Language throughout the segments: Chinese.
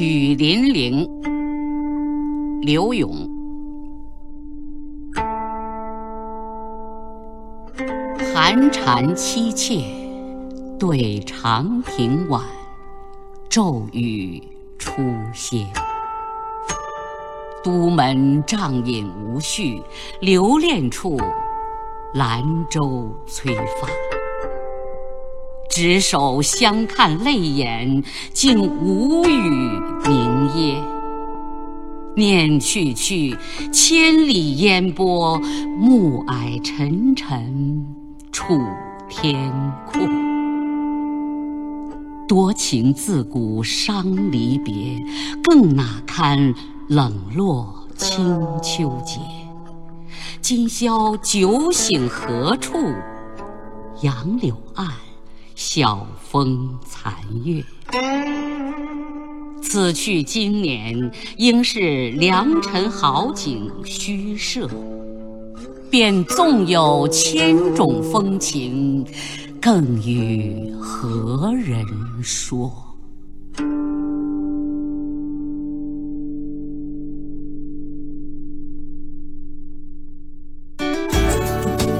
雨霖铃，刘永。寒蝉凄切，对长亭晚，骤雨初歇。都门帐饮无绪，留恋处，兰舟催发。执手相看泪眼，竟无语。念去去，千里烟波，暮霭沉沉楚天阔。多情自古伤离别，更哪堪冷落清秋节。今宵酒醒何处？杨柳岸。晓风残月，此去经年，应是良辰好景虚设。便纵有千种风情，更与何人说？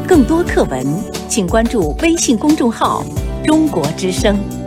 更多课文，请关注微信公众号。中国之声。